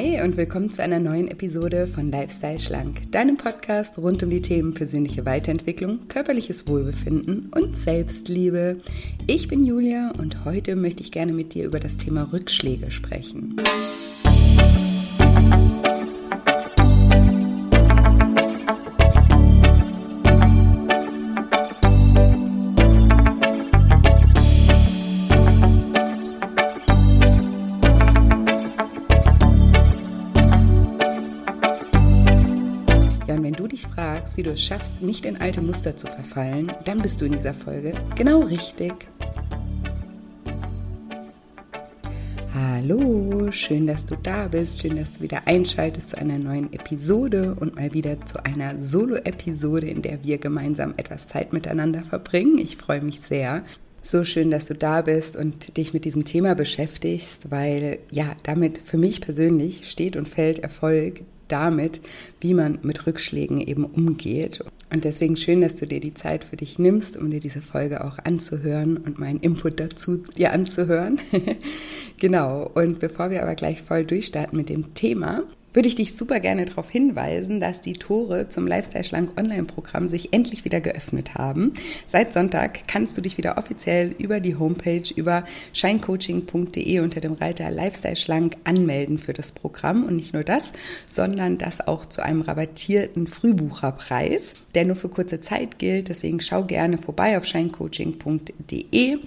Hi und willkommen zu einer neuen Episode von Lifestyle Schlank, deinem Podcast rund um die Themen persönliche Weiterentwicklung, körperliches Wohlbefinden und Selbstliebe. Ich bin Julia und heute möchte ich gerne mit dir über das Thema Rückschläge sprechen. Schaffst, nicht in alte Muster zu verfallen, dann bist du in dieser Folge genau richtig. Hallo, schön, dass du da bist, schön, dass du wieder einschaltest zu einer neuen Episode und mal wieder zu einer Solo-Episode, in der wir gemeinsam etwas Zeit miteinander verbringen. Ich freue mich sehr. So schön, dass du da bist und dich mit diesem Thema beschäftigst, weil ja, damit für mich persönlich steht und fällt Erfolg damit, wie man mit Rückschlägen eben umgeht. Und deswegen schön, dass du dir die Zeit für dich nimmst, um dir diese Folge auch anzuhören und meinen Input dazu dir anzuhören. genau. Und bevor wir aber gleich voll durchstarten mit dem Thema, würde ich dich super gerne darauf hinweisen, dass die Tore zum Lifestyle Schlank Online-Programm sich endlich wieder geöffnet haben. Seit Sonntag kannst du dich wieder offiziell über die Homepage über shinecoaching.de unter dem Reiter Lifestyle Schlank anmelden für das Programm. Und nicht nur das, sondern das auch zu einem rabattierten Frühbucherpreis, der nur für kurze Zeit gilt. Deswegen schau gerne vorbei auf shinecoaching.de.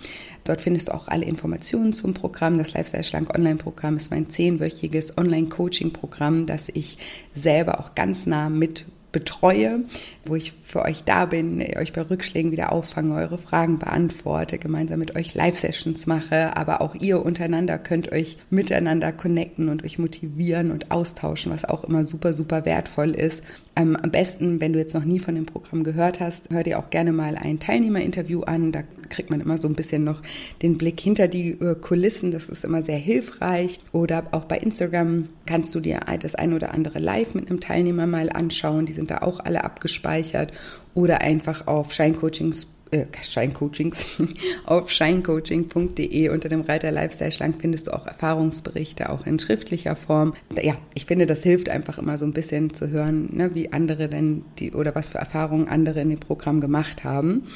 Dort findest du auch alle Informationen zum Programm. Das Lifestyle Schlank Online-Programm ist mein zehnwöchiges Online-Coaching-Programm, das ich selber auch ganz nah mit betreue, wo ich für euch da bin, euch bei Rückschlägen wieder auffange, eure Fragen beantworte, gemeinsam mit euch Live-Sessions mache, aber auch ihr untereinander könnt euch miteinander connecten und euch motivieren und austauschen, was auch immer super, super wertvoll ist. Ähm, am besten, wenn du jetzt noch nie von dem Programm gehört hast, hör dir auch gerne mal ein Teilnehmerinterview an. Da kriegt man immer so ein bisschen noch den Blick hinter die äh, Kulissen. Das ist immer sehr hilfreich. Oder auch bei Instagram kannst du dir das ein oder andere live mit einem Teilnehmer mal anschauen. Die sind da auch alle abgespeichert. Oder einfach auf Scheincoachings äh, Scheincoachings auf scheincoaching.de unter dem Reiter Lifestyle Schlank findest du auch Erfahrungsberichte, auch in schriftlicher Form. Ja, ich finde, das hilft einfach immer so ein bisschen zu hören, ne, wie andere denn die oder was für Erfahrungen andere in dem Programm gemacht haben.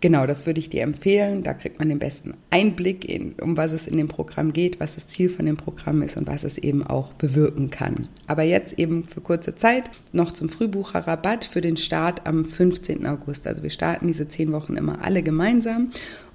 Genau, das würde ich dir empfehlen. Da kriegt man den besten Einblick in, um was es in dem Programm geht, was das Ziel von dem Programm ist und was es eben auch bewirken kann. Aber jetzt eben für kurze Zeit noch zum Frühbucherrabatt für den Start am 15. August. Also wir starten diese zehn Wochen immer alle gemeinsam.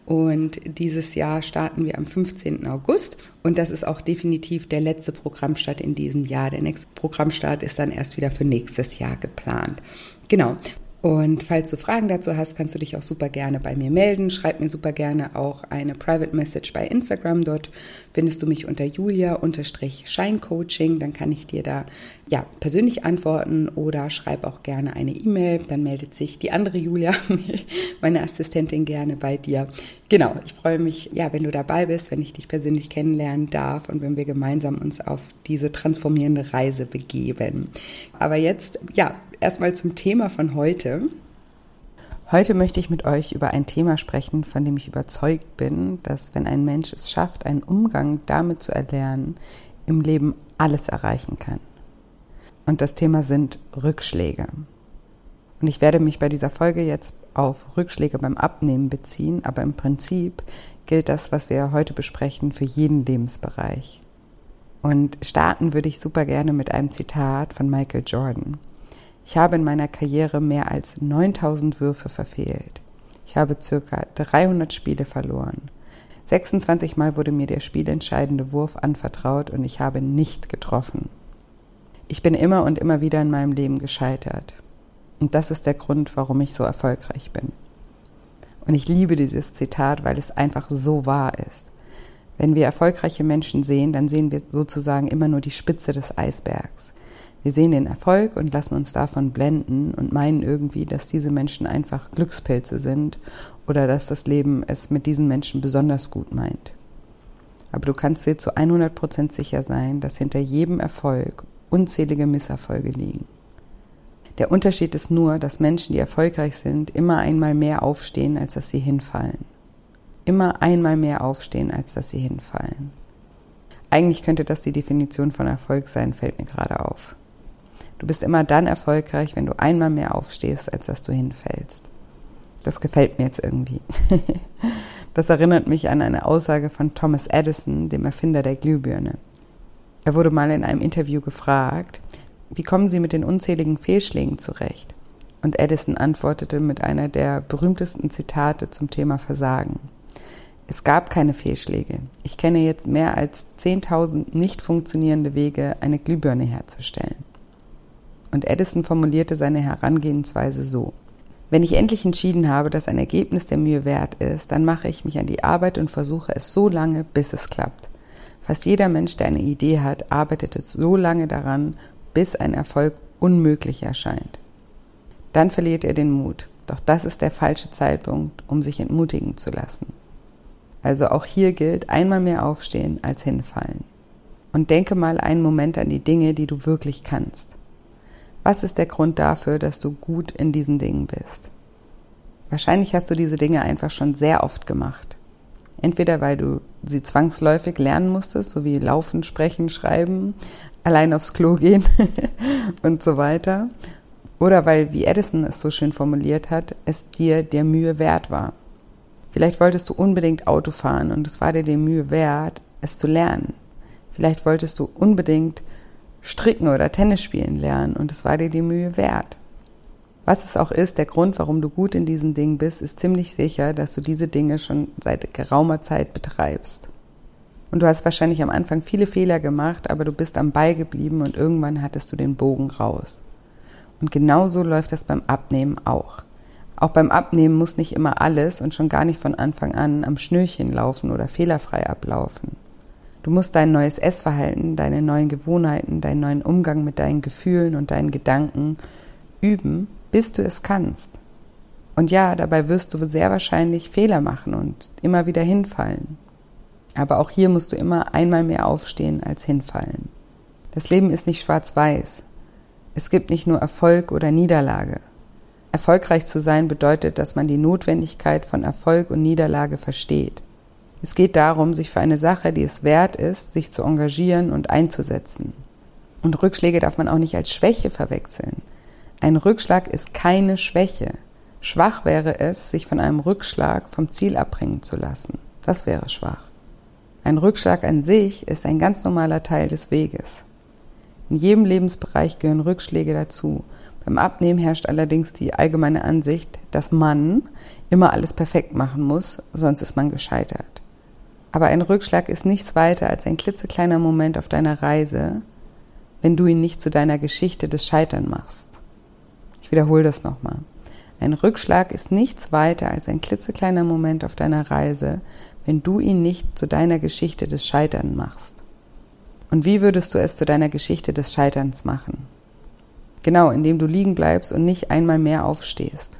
Und dieses Jahr starten wir am 15. August. Und das ist auch definitiv der letzte Programmstart in diesem Jahr. Der nächste Programmstart ist dann erst wieder für nächstes Jahr geplant. Genau. Und falls du Fragen dazu hast, kannst du dich auch super gerne bei mir melden. Schreib mir super gerne auch eine Private Message bei Instagram. Dort findest du mich unter julia-scheincoaching. Dann kann ich dir da ja persönlich antworten oder schreib auch gerne eine E-Mail. Dann meldet sich die andere Julia, meine Assistentin, gerne bei dir. Genau, ich freue mich, ja, wenn du dabei bist, wenn ich dich persönlich kennenlernen darf und wenn wir gemeinsam uns auf diese transformierende Reise begeben. Aber jetzt, ja, erstmal zum Thema von heute. Heute möchte ich mit euch über ein Thema sprechen, von dem ich überzeugt bin, dass wenn ein Mensch es schafft, einen Umgang damit zu erlernen, im Leben alles erreichen kann. Und das Thema sind Rückschläge. Und ich werde mich bei dieser Folge jetzt auf Rückschläge beim Abnehmen beziehen, aber im Prinzip gilt das, was wir heute besprechen, für jeden Lebensbereich. Und starten würde ich super gerne mit einem Zitat von Michael Jordan. Ich habe in meiner Karriere mehr als 9000 Würfe verfehlt. Ich habe circa 300 Spiele verloren. 26 Mal wurde mir der spielentscheidende Wurf anvertraut und ich habe nicht getroffen. Ich bin immer und immer wieder in meinem Leben gescheitert. Und das ist der Grund, warum ich so erfolgreich bin. Und ich liebe dieses Zitat, weil es einfach so wahr ist. Wenn wir erfolgreiche Menschen sehen, dann sehen wir sozusagen immer nur die Spitze des Eisbergs. Wir sehen den Erfolg und lassen uns davon blenden und meinen irgendwie, dass diese Menschen einfach Glückspilze sind oder dass das Leben es mit diesen Menschen besonders gut meint. Aber du kannst dir zu 100 Prozent sicher sein, dass hinter jedem Erfolg unzählige Misserfolge liegen. Der Unterschied ist nur, dass Menschen, die erfolgreich sind, immer einmal mehr aufstehen, als dass sie hinfallen. Immer einmal mehr aufstehen, als dass sie hinfallen. Eigentlich könnte das die Definition von Erfolg sein, fällt mir gerade auf. Du bist immer dann erfolgreich, wenn du einmal mehr aufstehst, als dass du hinfällst. Das gefällt mir jetzt irgendwie. Das erinnert mich an eine Aussage von Thomas Edison, dem Erfinder der Glühbirne. Er wurde mal in einem Interview gefragt, wie kommen Sie mit den unzähligen Fehlschlägen zurecht? Und Edison antwortete mit einer der berühmtesten Zitate zum Thema Versagen. Es gab keine Fehlschläge. Ich kenne jetzt mehr als 10.000 nicht funktionierende Wege, eine Glühbirne herzustellen. Und Edison formulierte seine Herangehensweise so. Wenn ich endlich entschieden habe, dass ein Ergebnis der Mühe wert ist, dann mache ich mich an die Arbeit und versuche es so lange, bis es klappt. Fast jeder Mensch, der eine Idee hat, arbeitet so lange daran, bis ein Erfolg unmöglich erscheint. Dann verliert er den Mut. Doch das ist der falsche Zeitpunkt, um sich entmutigen zu lassen. Also auch hier gilt einmal mehr aufstehen als hinfallen. Und denke mal einen Moment an die Dinge, die du wirklich kannst. Was ist der Grund dafür, dass du gut in diesen Dingen bist? Wahrscheinlich hast du diese Dinge einfach schon sehr oft gemacht. Entweder weil du sie zwangsläufig lernen musstest, so wie laufen, sprechen, schreiben, allein aufs Klo gehen und so weiter. Oder weil, wie Edison es so schön formuliert hat, es dir der Mühe wert war. Vielleicht wolltest du unbedingt Auto fahren und es war dir die Mühe wert, es zu lernen. Vielleicht wolltest du unbedingt Stricken oder Tennis spielen lernen und es war dir die Mühe wert. Was es auch ist, der Grund, warum du gut in diesen Dingen bist, ist ziemlich sicher, dass du diese Dinge schon seit geraumer Zeit betreibst. Und du hast wahrscheinlich am Anfang viele Fehler gemacht, aber du bist am Ball geblieben und irgendwann hattest du den Bogen raus. Und genauso läuft das beim Abnehmen auch. Auch beim Abnehmen muss nicht immer alles und schon gar nicht von Anfang an am Schnürchen laufen oder fehlerfrei ablaufen. Du musst dein neues Essverhalten, deine neuen Gewohnheiten, deinen neuen Umgang mit deinen Gefühlen und deinen Gedanken üben, bis du es kannst. Und ja, dabei wirst du sehr wahrscheinlich Fehler machen und immer wieder hinfallen. Aber auch hier musst du immer einmal mehr aufstehen als hinfallen. Das Leben ist nicht schwarz-weiß. Es gibt nicht nur Erfolg oder Niederlage. Erfolgreich zu sein bedeutet, dass man die Notwendigkeit von Erfolg und Niederlage versteht. Es geht darum, sich für eine Sache, die es wert ist, sich zu engagieren und einzusetzen. Und Rückschläge darf man auch nicht als Schwäche verwechseln. Ein Rückschlag ist keine Schwäche. Schwach wäre es, sich von einem Rückschlag vom Ziel abbringen zu lassen. Das wäre schwach. Ein Rückschlag an sich ist ein ganz normaler Teil des Weges. In jedem Lebensbereich gehören Rückschläge dazu. Beim Abnehmen herrscht allerdings die allgemeine Ansicht, dass man immer alles perfekt machen muss, sonst ist man gescheitert. Aber ein Rückschlag ist nichts weiter als ein klitzekleiner Moment auf deiner Reise, wenn du ihn nicht zu deiner Geschichte des Scheitern machst. Ich wiederhole das nochmal. Ein Rückschlag ist nichts weiter als ein klitzekleiner Moment auf deiner Reise, wenn du ihn nicht zu deiner Geschichte des Scheiterns machst. Und wie würdest du es zu deiner Geschichte des Scheiterns machen? Genau, indem du liegen bleibst und nicht einmal mehr aufstehst.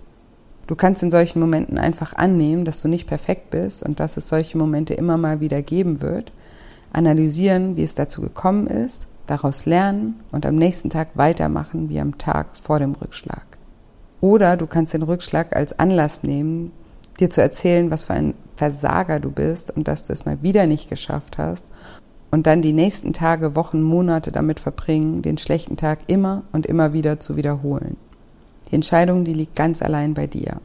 Du kannst in solchen Momenten einfach annehmen, dass du nicht perfekt bist und dass es solche Momente immer mal wieder geben wird, analysieren, wie es dazu gekommen ist, daraus lernen und am nächsten Tag weitermachen wie am Tag vor dem Rückschlag. Oder du kannst den Rückschlag als Anlass nehmen, dir zu erzählen, was für ein Versager du bist und dass du es mal wieder nicht geschafft hast und dann die nächsten Tage, Wochen, Monate damit verbringen, den schlechten Tag immer und immer wieder zu wiederholen. Die Entscheidung, die liegt ganz allein bei dir.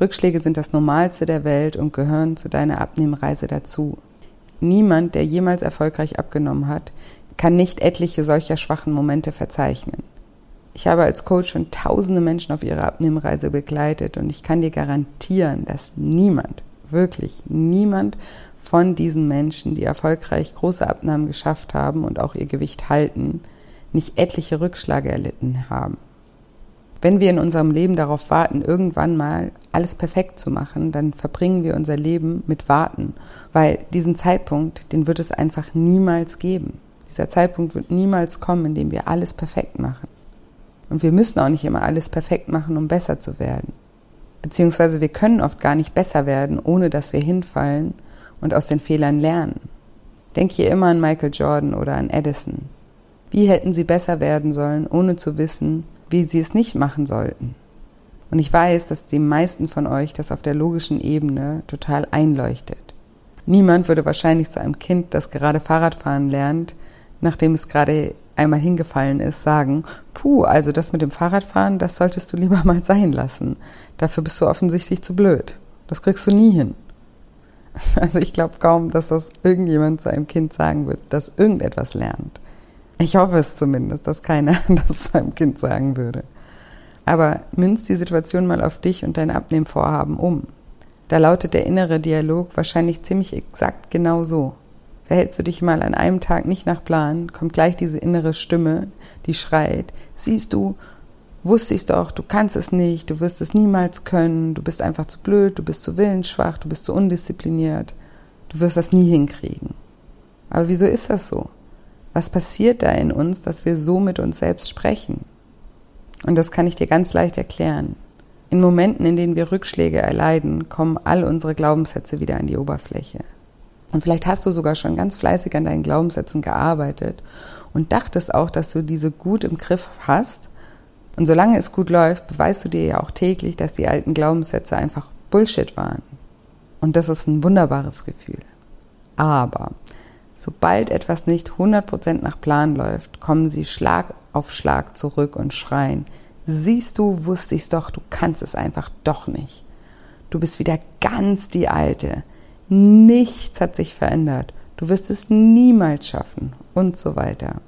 Rückschläge sind das Normalste der Welt und gehören zu deiner Abnehmreise dazu. Niemand, der jemals erfolgreich abgenommen hat, kann nicht etliche solcher schwachen Momente verzeichnen. Ich habe als Coach schon tausende Menschen auf ihrer Abnehmreise begleitet und ich kann dir garantieren, dass niemand, wirklich niemand von diesen Menschen, die erfolgreich große Abnahmen geschafft haben und auch ihr Gewicht halten, nicht etliche Rückschläge erlitten haben. Wenn wir in unserem Leben darauf warten, irgendwann mal alles perfekt zu machen, dann verbringen wir unser Leben mit Warten, weil diesen Zeitpunkt, den wird es einfach niemals geben. Dieser Zeitpunkt wird niemals kommen, in dem wir alles perfekt machen. Und wir müssen auch nicht immer alles perfekt machen, um besser zu werden. Beziehungsweise wir können oft gar nicht besser werden, ohne dass wir hinfallen und aus den Fehlern lernen. Denk hier immer an Michael Jordan oder an Edison. Wie hätten sie besser werden sollen, ohne zu wissen, wie sie es nicht machen sollten. Und ich weiß, dass die meisten von euch das auf der logischen Ebene total einleuchtet. Niemand würde wahrscheinlich zu einem Kind, das gerade Fahrradfahren lernt, nachdem es gerade einmal hingefallen ist, sagen, puh, also das mit dem Fahrradfahren, das solltest du lieber mal sein lassen. Dafür bist du offensichtlich zu blöd. Das kriegst du nie hin. Also ich glaube kaum, dass das irgendjemand zu einem Kind sagen wird, das irgendetwas lernt. Ich hoffe es zumindest, dass keiner das zu einem Kind sagen würde. Aber münz die Situation mal auf dich und dein Abnehmvorhaben um. Da lautet der innere Dialog wahrscheinlich ziemlich exakt genau so. Verhältst du dich mal an einem Tag nicht nach Plan, kommt gleich diese innere Stimme, die schreit, siehst du, wusste ich doch, du kannst es nicht, du wirst es niemals können, du bist einfach zu blöd, du bist zu willensschwach, du bist zu undiszipliniert, du wirst das nie hinkriegen. Aber wieso ist das so? Was passiert da in uns, dass wir so mit uns selbst sprechen? Und das kann ich dir ganz leicht erklären. In Momenten, in denen wir Rückschläge erleiden, kommen all unsere Glaubenssätze wieder an die Oberfläche. Und vielleicht hast du sogar schon ganz fleißig an deinen Glaubenssätzen gearbeitet und dachtest auch, dass du diese gut im Griff hast. Und solange es gut läuft, beweist du dir ja auch täglich, dass die alten Glaubenssätze einfach Bullshit waren. Und das ist ein wunderbares Gefühl. Aber sobald etwas nicht 100% nach Plan läuft, kommen sie Schlag auf Schlag zurück und schreien, siehst du, wusste ich's doch, du kannst es einfach doch nicht. Du bist wieder ganz die Alte. Nichts hat sich verändert. Du wirst es niemals schaffen und so weiter.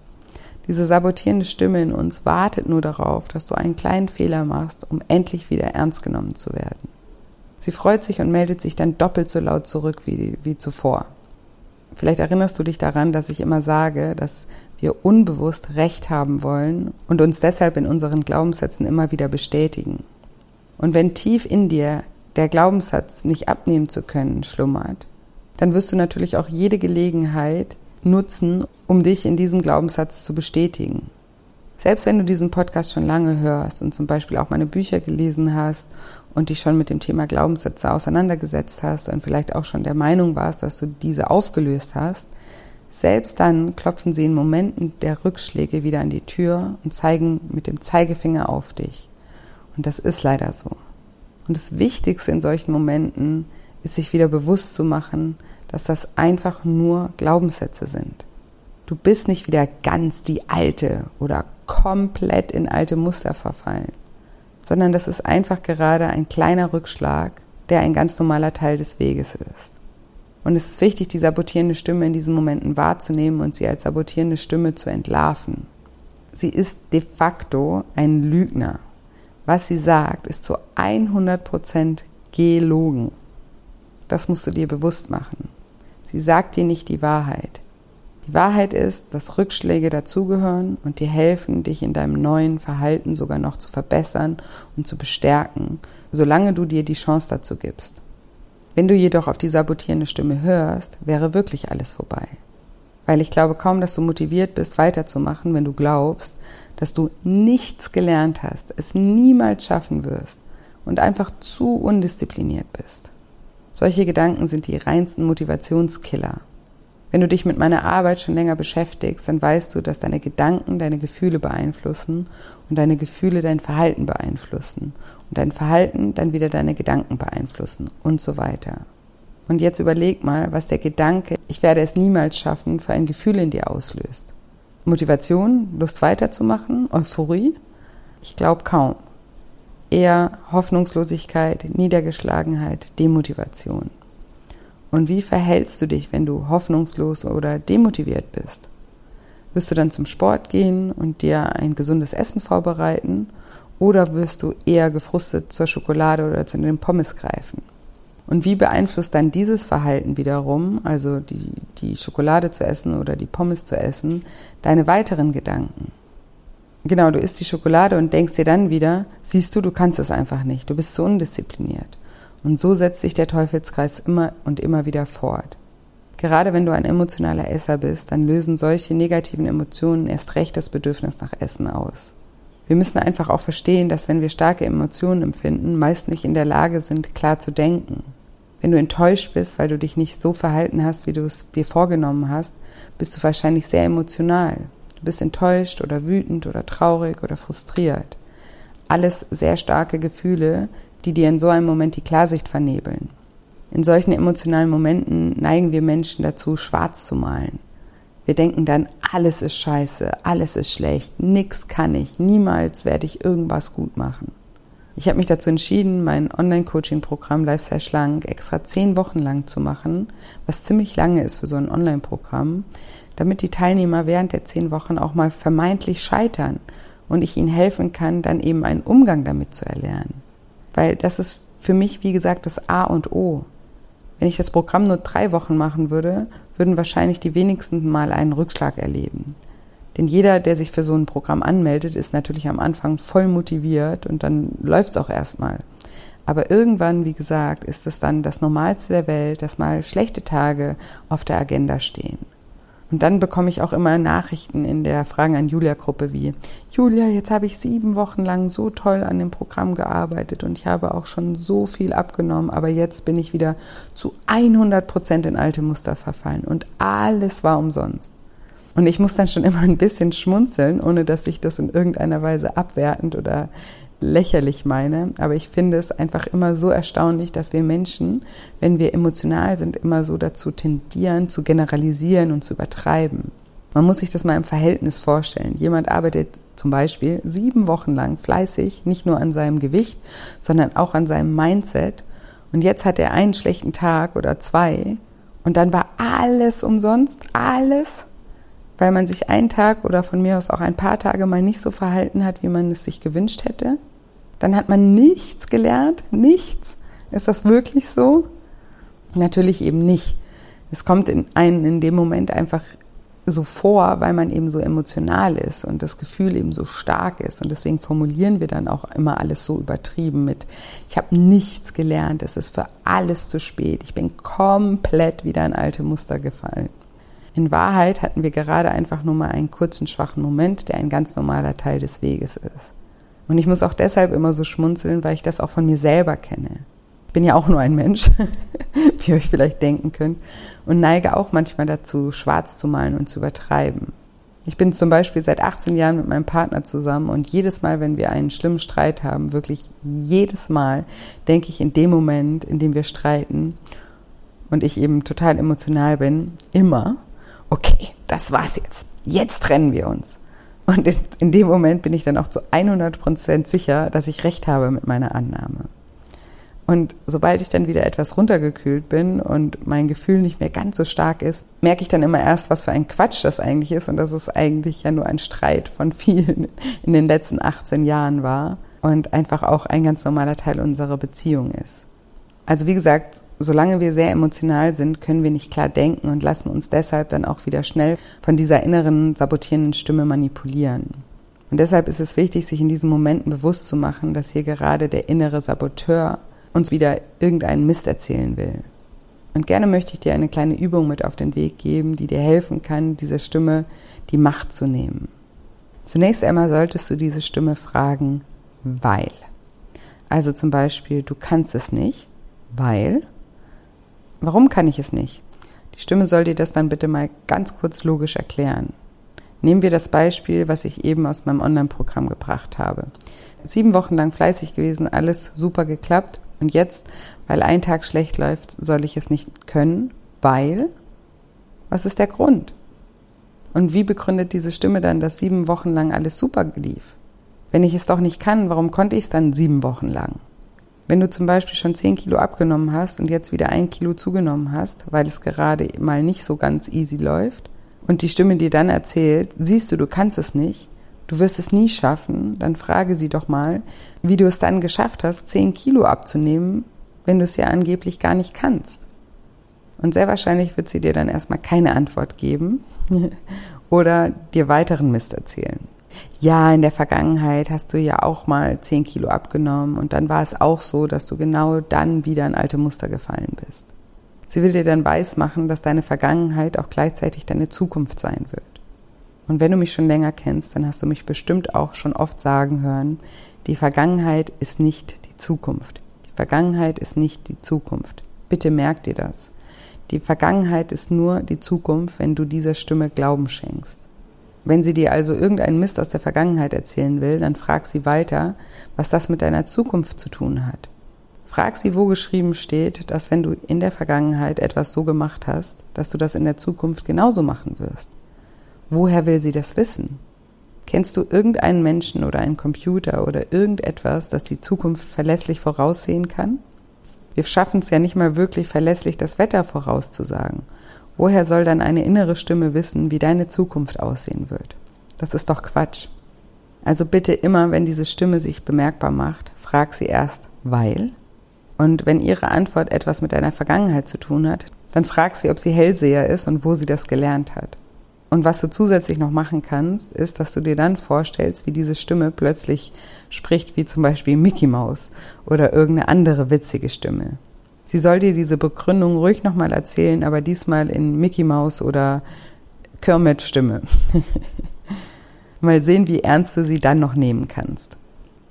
Diese sabotierende Stimme in uns wartet nur darauf, dass du einen kleinen Fehler machst, um endlich wieder ernst genommen zu werden. Sie freut sich und meldet sich dann doppelt so laut zurück wie, wie zuvor. Vielleicht erinnerst du dich daran, dass ich immer sage, dass wir unbewusst Recht haben wollen und uns deshalb in unseren Glaubenssätzen immer wieder bestätigen. Und wenn tief in dir der Glaubenssatz, nicht abnehmen zu können, schlummert, dann wirst du natürlich auch jede Gelegenheit nutzen, um dich in diesem Glaubenssatz zu bestätigen. Selbst wenn du diesen Podcast schon lange hörst und zum Beispiel auch meine Bücher gelesen hast und dich schon mit dem Thema Glaubenssätze auseinandergesetzt hast und vielleicht auch schon der Meinung warst, dass du diese aufgelöst hast, selbst dann klopfen sie in Momenten der Rückschläge wieder an die Tür und zeigen mit dem Zeigefinger auf dich. Und das ist leider so. Und das Wichtigste in solchen Momenten ist, sich wieder bewusst zu machen, dass das einfach nur Glaubenssätze sind. Du bist nicht wieder ganz die alte oder komplett in alte Muster verfallen, sondern das ist einfach gerade ein kleiner Rückschlag, der ein ganz normaler Teil des Weges ist. Und es ist wichtig, die sabotierende Stimme in diesen Momenten wahrzunehmen und sie als sabotierende Stimme zu entlarven. Sie ist de facto ein Lügner was sie sagt, ist zu 100 Prozent gelogen. Das musst du dir bewusst machen. Sie sagt dir nicht die Wahrheit. Die Wahrheit ist, dass Rückschläge dazugehören und dir helfen, dich in deinem neuen Verhalten sogar noch zu verbessern und zu bestärken, solange du dir die Chance dazu gibst. Wenn du jedoch auf die sabotierende Stimme hörst, wäre wirklich alles vorbei. Weil ich glaube kaum, dass du motiviert bist, weiterzumachen, wenn du glaubst, dass du nichts gelernt hast, es niemals schaffen wirst und einfach zu undiszipliniert bist. Solche Gedanken sind die reinsten Motivationskiller. Wenn du dich mit meiner Arbeit schon länger beschäftigst, dann weißt du, dass deine Gedanken deine Gefühle beeinflussen und deine Gefühle dein Verhalten beeinflussen und dein Verhalten dann wieder deine Gedanken beeinflussen und so weiter. Und jetzt überleg mal, was der Gedanke, ich werde es niemals schaffen, für ein Gefühl in dir auslöst. Motivation, Lust weiterzumachen, Euphorie? Ich glaube kaum. Eher Hoffnungslosigkeit, Niedergeschlagenheit, Demotivation. Und wie verhältst du dich, wenn du hoffnungslos oder demotiviert bist? Wirst du dann zum Sport gehen und dir ein gesundes Essen vorbereiten oder wirst du eher gefrustet zur Schokolade oder zu den Pommes greifen? Und wie beeinflusst dann dieses Verhalten wiederum, also die, die Schokolade zu essen oder die Pommes zu essen, deine weiteren Gedanken? Genau, du isst die Schokolade und denkst dir dann wieder, siehst du, du kannst es einfach nicht, du bist so undiszipliniert. Und so setzt sich der Teufelskreis immer und immer wieder fort. Gerade wenn du ein emotionaler Esser bist, dann lösen solche negativen Emotionen erst recht das Bedürfnis nach Essen aus. Wir müssen einfach auch verstehen, dass wenn wir starke Emotionen empfinden, meist nicht in der Lage sind, klar zu denken. Wenn du enttäuscht bist, weil du dich nicht so verhalten hast, wie du es dir vorgenommen hast, bist du wahrscheinlich sehr emotional. Du bist enttäuscht oder wütend oder traurig oder frustriert. Alles sehr starke Gefühle, die dir in so einem Moment die Klarsicht vernebeln. In solchen emotionalen Momenten neigen wir Menschen dazu, schwarz zu malen. Wir denken dann, alles ist scheiße, alles ist schlecht, nix kann ich, niemals werde ich irgendwas gut machen. Ich habe mich dazu entschieden, mein Online-Coaching-Programm Lifestyle Schlank extra zehn Wochen lang zu machen, was ziemlich lange ist für so ein Online-Programm, damit die Teilnehmer während der zehn Wochen auch mal vermeintlich scheitern und ich ihnen helfen kann, dann eben einen Umgang damit zu erlernen. Weil das ist für mich, wie gesagt, das A und O. Wenn ich das Programm nur drei Wochen machen würde, würden wahrscheinlich die wenigsten mal einen Rückschlag erleben. Denn jeder, der sich für so ein Programm anmeldet, ist natürlich am Anfang voll motiviert und dann läuft es auch erstmal. Aber irgendwann, wie gesagt, ist es dann das Normalste der Welt, dass mal schlechte Tage auf der Agenda stehen. Und dann bekomme ich auch immer Nachrichten in der Fragen an Julia-Gruppe wie, Julia, jetzt habe ich sieben Wochen lang so toll an dem Programm gearbeitet und ich habe auch schon so viel abgenommen, aber jetzt bin ich wieder zu 100 Prozent in alte Muster verfallen und alles war umsonst. Und ich muss dann schon immer ein bisschen schmunzeln, ohne dass ich das in irgendeiner Weise abwertend oder lächerlich meine, aber ich finde es einfach immer so erstaunlich, dass wir Menschen, wenn wir emotional sind, immer so dazu tendieren, zu generalisieren und zu übertreiben. Man muss sich das mal im Verhältnis vorstellen. Jemand arbeitet zum Beispiel sieben Wochen lang fleißig, nicht nur an seinem Gewicht, sondern auch an seinem Mindset. Und jetzt hat er einen schlechten Tag oder zwei und dann war alles umsonst, alles, weil man sich einen Tag oder von mir aus auch ein paar Tage mal nicht so verhalten hat, wie man es sich gewünscht hätte dann hat man nichts gelernt, nichts. Ist das wirklich so? Natürlich eben nicht. Es kommt in einen in dem Moment einfach so vor, weil man eben so emotional ist und das Gefühl eben so stark ist. Und deswegen formulieren wir dann auch immer alles so übertrieben mit, ich habe nichts gelernt, es ist für alles zu spät, ich bin komplett wieder in alte Muster gefallen. In Wahrheit hatten wir gerade einfach nur mal einen kurzen, schwachen Moment, der ein ganz normaler Teil des Weges ist. Und ich muss auch deshalb immer so schmunzeln, weil ich das auch von mir selber kenne. Ich bin ja auch nur ein Mensch, wie ihr euch vielleicht denken könnt, und neige auch manchmal dazu, schwarz zu malen und zu übertreiben. Ich bin zum Beispiel seit 18 Jahren mit meinem Partner zusammen und jedes Mal, wenn wir einen schlimmen Streit haben, wirklich jedes Mal, denke ich in dem Moment, in dem wir streiten und ich eben total emotional bin, immer, okay, das war's jetzt. Jetzt trennen wir uns. Und in, in dem Moment bin ich dann auch zu 100 Prozent sicher, dass ich recht habe mit meiner Annahme. Und sobald ich dann wieder etwas runtergekühlt bin und mein Gefühl nicht mehr ganz so stark ist, merke ich dann immer erst, was für ein Quatsch das eigentlich ist und dass es eigentlich ja nur ein Streit von vielen in den letzten 18 Jahren war und einfach auch ein ganz normaler Teil unserer Beziehung ist. Also wie gesagt, solange wir sehr emotional sind, können wir nicht klar denken und lassen uns deshalb dann auch wieder schnell von dieser inneren sabotierenden Stimme manipulieren. Und deshalb ist es wichtig, sich in diesen Momenten bewusst zu machen, dass hier gerade der innere Saboteur uns wieder irgendeinen Mist erzählen will. Und gerne möchte ich dir eine kleine Übung mit auf den Weg geben, die dir helfen kann, dieser Stimme die Macht zu nehmen. Zunächst einmal solltest du diese Stimme fragen, weil. Also zum Beispiel, du kannst es nicht, weil, warum kann ich es nicht? Die Stimme soll dir das dann bitte mal ganz kurz logisch erklären. Nehmen wir das Beispiel, was ich eben aus meinem Online-Programm gebracht habe. Sieben Wochen lang fleißig gewesen, alles super geklappt. Und jetzt, weil ein Tag schlecht läuft, soll ich es nicht können, weil, was ist der Grund? Und wie begründet diese Stimme dann, dass sieben Wochen lang alles super lief? Wenn ich es doch nicht kann, warum konnte ich es dann sieben Wochen lang? Wenn du zum Beispiel schon 10 Kilo abgenommen hast und jetzt wieder ein Kilo zugenommen hast, weil es gerade mal nicht so ganz easy läuft, und die Stimme dir dann erzählt, siehst du, du kannst es nicht, du wirst es nie schaffen, dann frage sie doch mal, wie du es dann geschafft hast, 10 Kilo abzunehmen, wenn du es ja angeblich gar nicht kannst. Und sehr wahrscheinlich wird sie dir dann erstmal keine Antwort geben oder dir weiteren Mist erzählen ja, in der Vergangenheit hast du ja auch mal zehn Kilo abgenommen und dann war es auch so, dass du genau dann wieder in alte Muster gefallen bist. Sie will dir dann weismachen, dass deine Vergangenheit auch gleichzeitig deine Zukunft sein wird. Und wenn du mich schon länger kennst, dann hast du mich bestimmt auch schon oft sagen hören, die Vergangenheit ist nicht die Zukunft. Die Vergangenheit ist nicht die Zukunft. Bitte merk dir das. Die Vergangenheit ist nur die Zukunft, wenn du dieser Stimme Glauben schenkst. Wenn sie dir also irgendeinen Mist aus der Vergangenheit erzählen will, dann frag sie weiter, was das mit deiner Zukunft zu tun hat. Frag sie, wo geschrieben steht, dass wenn du in der Vergangenheit etwas so gemacht hast, dass du das in der Zukunft genauso machen wirst. Woher will sie das wissen? Kennst du irgendeinen Menschen oder einen Computer oder irgendetwas, das die Zukunft verlässlich voraussehen kann? Wir schaffen es ja nicht mal wirklich verlässlich, das Wetter vorauszusagen. Woher soll dann eine innere Stimme wissen, wie deine Zukunft aussehen wird? Das ist doch Quatsch. Also bitte immer, wenn diese Stimme sich bemerkbar macht, frag sie erst, weil? Und wenn ihre Antwort etwas mit deiner Vergangenheit zu tun hat, dann frag sie, ob sie Hellseher ist und wo sie das gelernt hat. Und was du zusätzlich noch machen kannst, ist, dass du dir dann vorstellst, wie diese Stimme plötzlich spricht, wie zum Beispiel Mickey Mouse oder irgendeine andere witzige Stimme. Sie soll dir diese Begründung ruhig nochmal erzählen, aber diesmal in Mickey Mouse oder Kermit Stimme. mal sehen, wie ernst du sie dann noch nehmen kannst.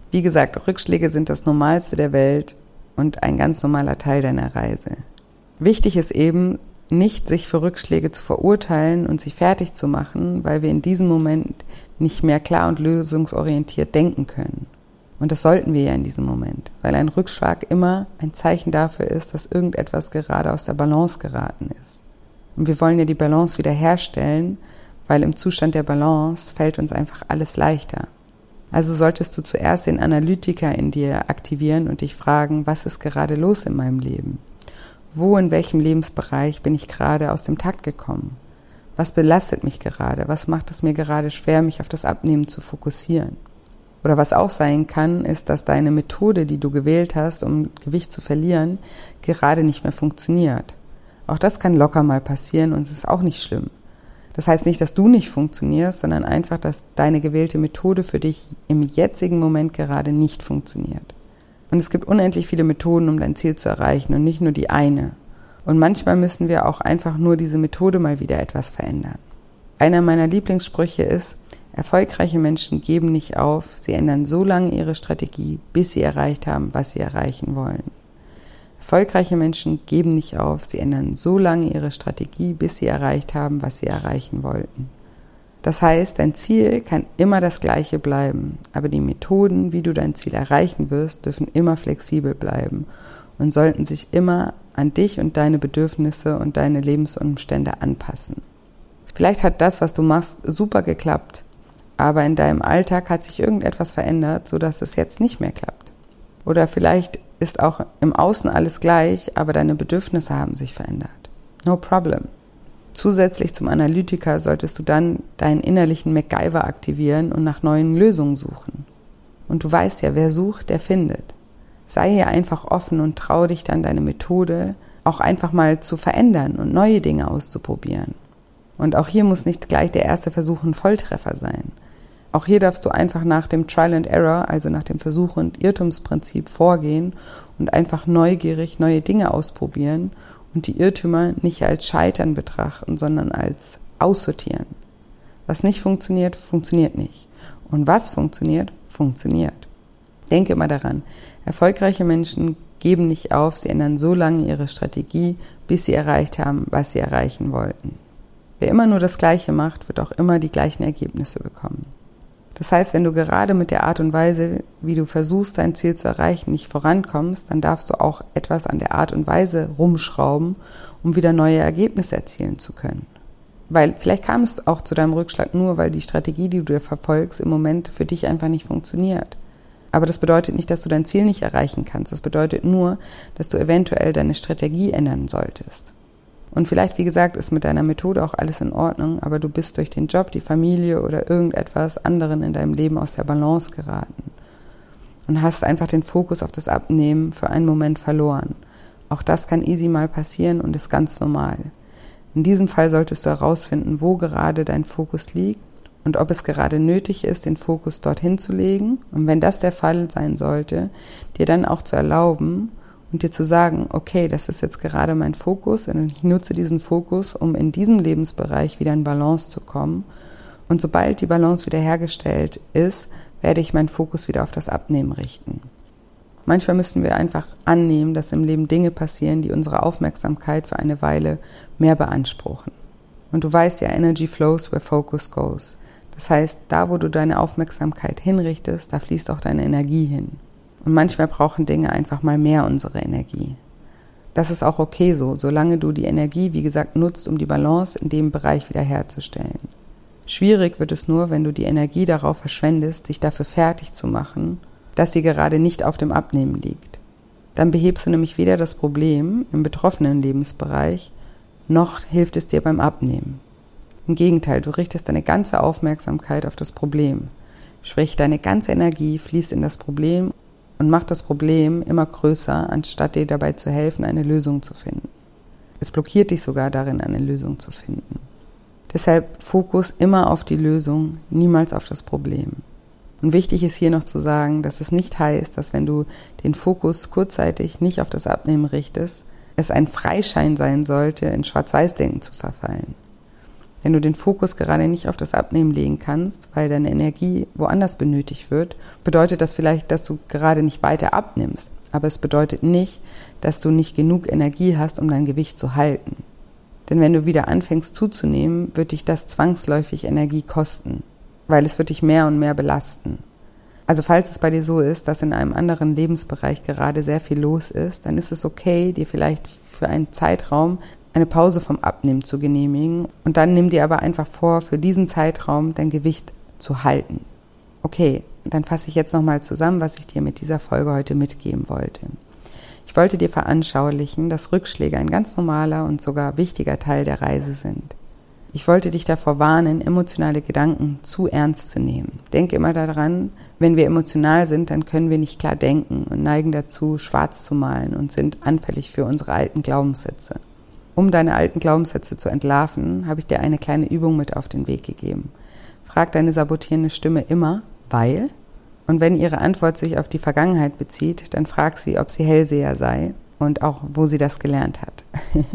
Wie gesagt, Rückschläge sind das Normalste der Welt und ein ganz normaler Teil deiner Reise. Wichtig ist eben, nicht sich für Rückschläge zu verurteilen und sich fertig zu machen, weil wir in diesem Moment nicht mehr klar und lösungsorientiert denken können. Und das sollten wir ja in diesem Moment, weil ein Rückschlag immer ein Zeichen dafür ist, dass irgendetwas gerade aus der Balance geraten ist. Und wir wollen ja die Balance wiederherstellen, weil im Zustand der Balance fällt uns einfach alles leichter. Also solltest du zuerst den Analytiker in dir aktivieren und dich fragen, was ist gerade los in meinem Leben? Wo in welchem Lebensbereich bin ich gerade aus dem Takt gekommen? Was belastet mich gerade? Was macht es mir gerade schwer, mich auf das Abnehmen zu fokussieren? Oder was auch sein kann, ist, dass deine Methode, die du gewählt hast, um Gewicht zu verlieren, gerade nicht mehr funktioniert. Auch das kann locker mal passieren und es ist auch nicht schlimm. Das heißt nicht, dass du nicht funktionierst, sondern einfach, dass deine gewählte Methode für dich im jetzigen Moment gerade nicht funktioniert. Und es gibt unendlich viele Methoden, um dein Ziel zu erreichen und nicht nur die eine. Und manchmal müssen wir auch einfach nur diese Methode mal wieder etwas verändern. Einer meiner Lieblingssprüche ist, erfolgreiche Menschen geben nicht auf, sie ändern so lange ihre Strategie, bis sie erreicht haben, was sie erreichen wollen. Erfolgreiche Menschen geben nicht auf, sie ändern so lange ihre Strategie, bis sie erreicht haben, was sie erreichen wollten. Das heißt, dein Ziel kann immer das gleiche bleiben, aber die Methoden, wie du dein Ziel erreichen wirst, dürfen immer flexibel bleiben und sollten sich immer an dich und deine Bedürfnisse und deine Lebensumstände anpassen. Vielleicht hat das, was du machst, super geklappt, aber in deinem Alltag hat sich irgendetwas verändert, sodass es jetzt nicht mehr klappt. Oder vielleicht ist auch im Außen alles gleich, aber deine Bedürfnisse haben sich verändert. No problem. Zusätzlich zum Analytiker solltest du dann deinen innerlichen MacGyver aktivieren und nach neuen Lösungen suchen. Und du weißt ja, wer sucht, der findet. Sei hier einfach offen und traue dich dann deine Methode auch einfach mal zu verändern und neue Dinge auszuprobieren. Und auch hier muss nicht gleich der erste Versuch ein Volltreffer sein. Auch hier darfst du einfach nach dem Trial and Error, also nach dem Versuch- und Irrtumsprinzip vorgehen und einfach neugierig neue Dinge ausprobieren und die Irrtümer nicht als Scheitern betrachten, sondern als aussortieren. Was nicht funktioniert, funktioniert nicht. Und was funktioniert, funktioniert. Denke immer daran, erfolgreiche Menschen geben nicht auf, sie ändern so lange ihre Strategie, bis sie erreicht haben, was sie erreichen wollten. Wer immer nur das Gleiche macht, wird auch immer die gleichen Ergebnisse bekommen. Das heißt, wenn du gerade mit der Art und Weise, wie du versuchst, dein Ziel zu erreichen, nicht vorankommst, dann darfst du auch etwas an der Art und Weise rumschrauben, um wieder neue Ergebnisse erzielen zu können. Weil vielleicht kam es auch zu deinem Rückschlag nur, weil die Strategie, die du verfolgst, im Moment für dich einfach nicht funktioniert. Aber das bedeutet nicht, dass du dein Ziel nicht erreichen kannst. Das bedeutet nur, dass du eventuell deine Strategie ändern solltest. Und vielleicht, wie gesagt, ist mit deiner Methode auch alles in Ordnung, aber du bist durch den Job, die Familie oder irgendetwas anderen in deinem Leben aus der Balance geraten und hast einfach den Fokus auf das Abnehmen für einen Moment verloren. Auch das kann easy mal passieren und ist ganz normal. In diesem Fall solltest du herausfinden, wo gerade dein Fokus liegt und ob es gerade nötig ist, den Fokus dorthin zu legen. Und wenn das der Fall sein sollte, dir dann auch zu erlauben, und dir zu sagen, okay, das ist jetzt gerade mein Fokus und ich nutze diesen Fokus, um in diesem Lebensbereich wieder in Balance zu kommen. Und sobald die Balance wiederhergestellt ist, werde ich meinen Fokus wieder auf das Abnehmen richten. Manchmal müssen wir einfach annehmen, dass im Leben Dinge passieren, die unsere Aufmerksamkeit für eine Weile mehr beanspruchen. Und du weißt ja, Energy flows where focus goes. Das heißt, da wo du deine Aufmerksamkeit hinrichtest, da fließt auch deine Energie hin. Und manchmal brauchen Dinge einfach mal mehr unsere Energie. Das ist auch okay so, solange du die Energie, wie gesagt, nutzt, um die Balance in dem Bereich wiederherzustellen. Schwierig wird es nur, wenn du die Energie darauf verschwendest, dich dafür fertig zu machen, dass sie gerade nicht auf dem Abnehmen liegt. Dann behebst du nämlich weder das Problem im betroffenen Lebensbereich, noch hilft es dir beim Abnehmen. Im Gegenteil, du richtest deine ganze Aufmerksamkeit auf das Problem. Sprich, deine ganze Energie fließt in das Problem und macht das Problem immer größer, anstatt dir dabei zu helfen, eine Lösung zu finden. Es blockiert dich sogar darin, eine Lösung zu finden. Deshalb Fokus immer auf die Lösung, niemals auf das Problem. Und wichtig ist hier noch zu sagen, dass es nicht heißt, dass wenn du den Fokus kurzzeitig nicht auf das Abnehmen richtest, es ein Freischein sein sollte, in Schwarz-Weiß-Denken zu verfallen. Wenn du den Fokus gerade nicht auf das Abnehmen legen kannst, weil deine Energie woanders benötigt wird, bedeutet das vielleicht, dass du gerade nicht weiter abnimmst. Aber es bedeutet nicht, dass du nicht genug Energie hast, um dein Gewicht zu halten. Denn wenn du wieder anfängst zuzunehmen, wird dich das zwangsläufig Energie kosten, weil es wird dich mehr und mehr belasten. Also falls es bei dir so ist, dass in einem anderen Lebensbereich gerade sehr viel los ist, dann ist es okay, dir vielleicht für einen Zeitraum eine Pause vom Abnehmen zu genehmigen und dann nimm dir aber einfach vor, für diesen Zeitraum dein Gewicht zu halten. Okay, dann fasse ich jetzt nochmal zusammen, was ich dir mit dieser Folge heute mitgeben wollte. Ich wollte dir veranschaulichen, dass Rückschläge ein ganz normaler und sogar wichtiger Teil der Reise sind. Ich wollte dich davor warnen, emotionale Gedanken zu ernst zu nehmen. Denke immer daran, wenn wir emotional sind, dann können wir nicht klar denken und neigen dazu, schwarz zu malen und sind anfällig für unsere alten Glaubenssätze. Um deine alten Glaubenssätze zu entlarven, habe ich dir eine kleine Übung mit auf den Weg gegeben. Frag deine sabotierende Stimme immer, weil. Und wenn ihre Antwort sich auf die Vergangenheit bezieht, dann frag sie, ob sie Hellseher sei und auch, wo sie das gelernt hat.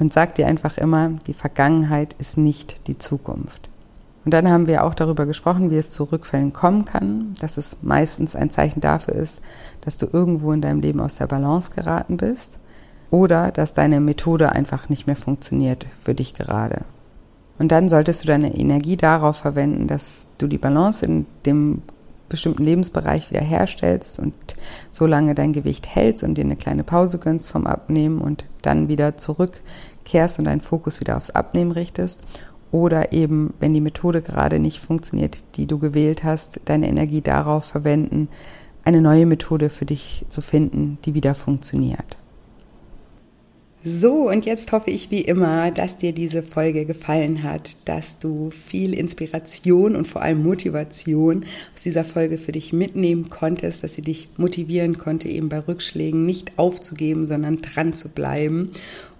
und sag dir einfach immer, die Vergangenheit ist nicht die Zukunft. Und dann haben wir auch darüber gesprochen, wie es zu Rückfällen kommen kann, dass es meistens ein Zeichen dafür ist, dass du irgendwo in deinem Leben aus der Balance geraten bist oder dass deine Methode einfach nicht mehr funktioniert für dich gerade. Und dann solltest du deine Energie darauf verwenden, dass du die Balance in dem bestimmten Lebensbereich wieder herstellst und so lange dein Gewicht hältst und dir eine kleine Pause gönnst vom Abnehmen und dann wieder zurückkehrst und deinen Fokus wieder aufs Abnehmen richtest. Oder eben, wenn die Methode gerade nicht funktioniert, die du gewählt hast, deine Energie darauf verwenden, eine neue Methode für dich zu finden, die wieder funktioniert. So, und jetzt hoffe ich wie immer, dass dir diese Folge gefallen hat, dass du viel Inspiration und vor allem Motivation aus dieser Folge für dich mitnehmen konntest, dass sie dich motivieren konnte, eben bei Rückschlägen nicht aufzugeben, sondern dran zu bleiben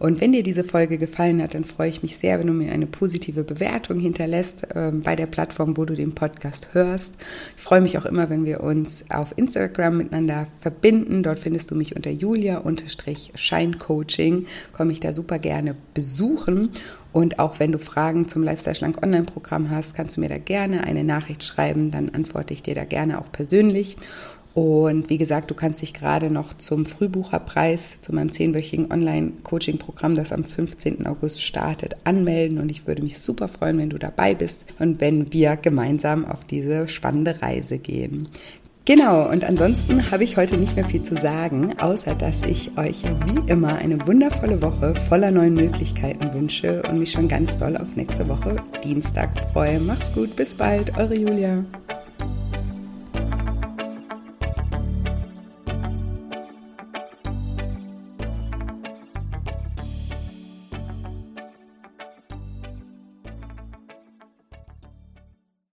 und wenn dir diese Folge gefallen hat, dann freue ich mich sehr, wenn du mir eine positive Bewertung hinterlässt äh, bei der Plattform, wo du den Podcast hörst. Ich freue mich auch immer, wenn wir uns auf Instagram miteinander verbinden. Dort findest du mich unter julia-scheincoaching. Komme ich da super gerne besuchen. Und auch wenn du Fragen zum Lifestyle Schlank Online-Programm hast, kannst du mir da gerne eine Nachricht schreiben. Dann antworte ich dir da gerne auch persönlich. Und wie gesagt, du kannst dich gerade noch zum Frühbucherpreis, zu meinem zehnwöchigen Online-Coaching-Programm, das am 15. August startet, anmelden. Und ich würde mich super freuen, wenn du dabei bist und wenn wir gemeinsam auf diese spannende Reise gehen. Genau, und ansonsten habe ich heute nicht mehr viel zu sagen, außer dass ich euch wie immer eine wundervolle Woche voller neuen Möglichkeiten wünsche und mich schon ganz doll auf nächste Woche Dienstag freue. Macht's gut, bis bald, eure Julia.